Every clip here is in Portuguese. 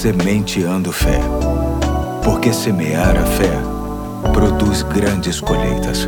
Sementeando Fé. Porque semear a fé produz grandes colheitas.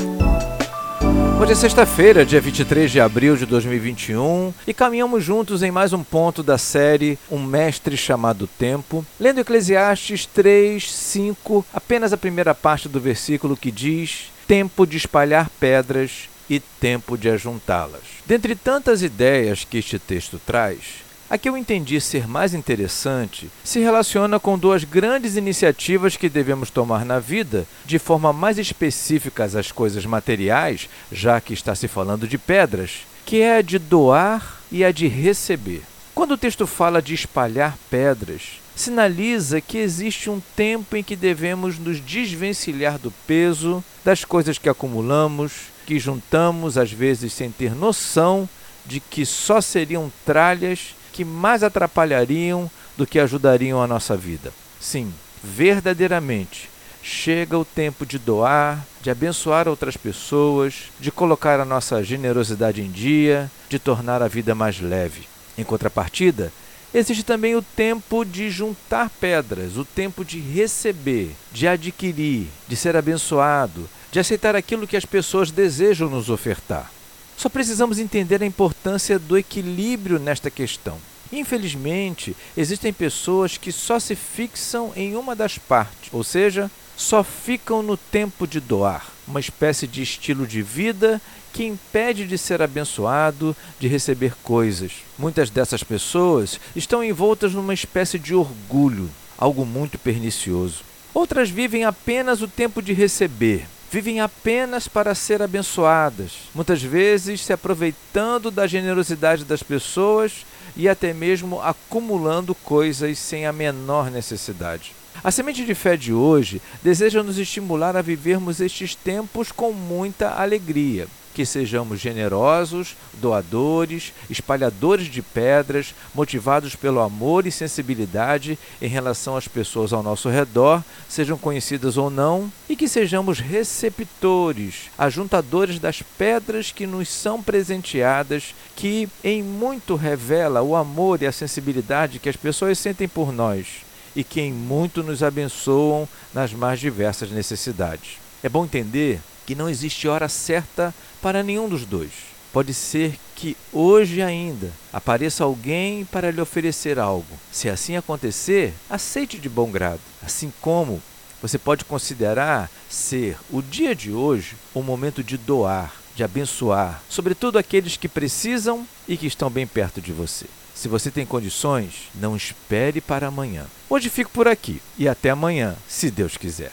Hoje é sexta-feira, dia 23 de abril de 2021, e caminhamos juntos em mais um ponto da série Um Mestre Chamado Tempo, lendo Eclesiastes 3, 5, apenas a primeira parte do versículo que diz: Tempo de espalhar pedras e tempo de ajuntá-las. Dentre tantas ideias que este texto traz, a que eu entendi ser mais interessante se relaciona com duas grandes iniciativas que devemos tomar na vida, de forma mais específica às coisas materiais, já que está se falando de pedras, que é a de doar e a de receber. Quando o texto fala de espalhar pedras, sinaliza que existe um tempo em que devemos nos desvencilhar do peso das coisas que acumulamos, que juntamos às vezes sem ter noção de que só seriam tralhas que mais atrapalhariam do que ajudariam a nossa vida. Sim, verdadeiramente, chega o tempo de doar, de abençoar outras pessoas, de colocar a nossa generosidade em dia, de tornar a vida mais leve. Em contrapartida, existe também o tempo de juntar pedras, o tempo de receber, de adquirir, de ser abençoado, de aceitar aquilo que as pessoas desejam nos ofertar. Só precisamos entender a importância do equilíbrio nesta questão. Infelizmente, existem pessoas que só se fixam em uma das partes, ou seja, só ficam no tempo de doar, uma espécie de estilo de vida que impede de ser abençoado, de receber coisas. Muitas dessas pessoas estão envoltas numa espécie de orgulho, algo muito pernicioso. Outras vivem apenas o tempo de receber, vivem apenas para ser abençoadas, muitas vezes se aproveitando da generosidade das pessoas e até mesmo acumulando coisas sem a menor necessidade. A semente de fé de hoje deseja nos estimular a vivermos estes tempos com muita alegria que sejamos generosos, doadores, espalhadores de pedras, motivados pelo amor e sensibilidade em relação às pessoas ao nosso redor, sejam conhecidas ou não, e que sejamos receptores, ajuntadores das pedras que nos são presenteadas, que em muito revela o amor e a sensibilidade que as pessoas sentem por nós e que em muito nos abençoam nas mais diversas necessidades. É bom entender que não existe hora certa para nenhum dos dois. Pode ser que hoje ainda apareça alguém para lhe oferecer algo. Se assim acontecer, aceite de bom grado. Assim como você pode considerar ser o dia de hoje um momento de doar, de abençoar, sobretudo aqueles que precisam e que estão bem perto de você. Se você tem condições, não espere para amanhã. Hoje fico por aqui e até amanhã, se Deus quiser.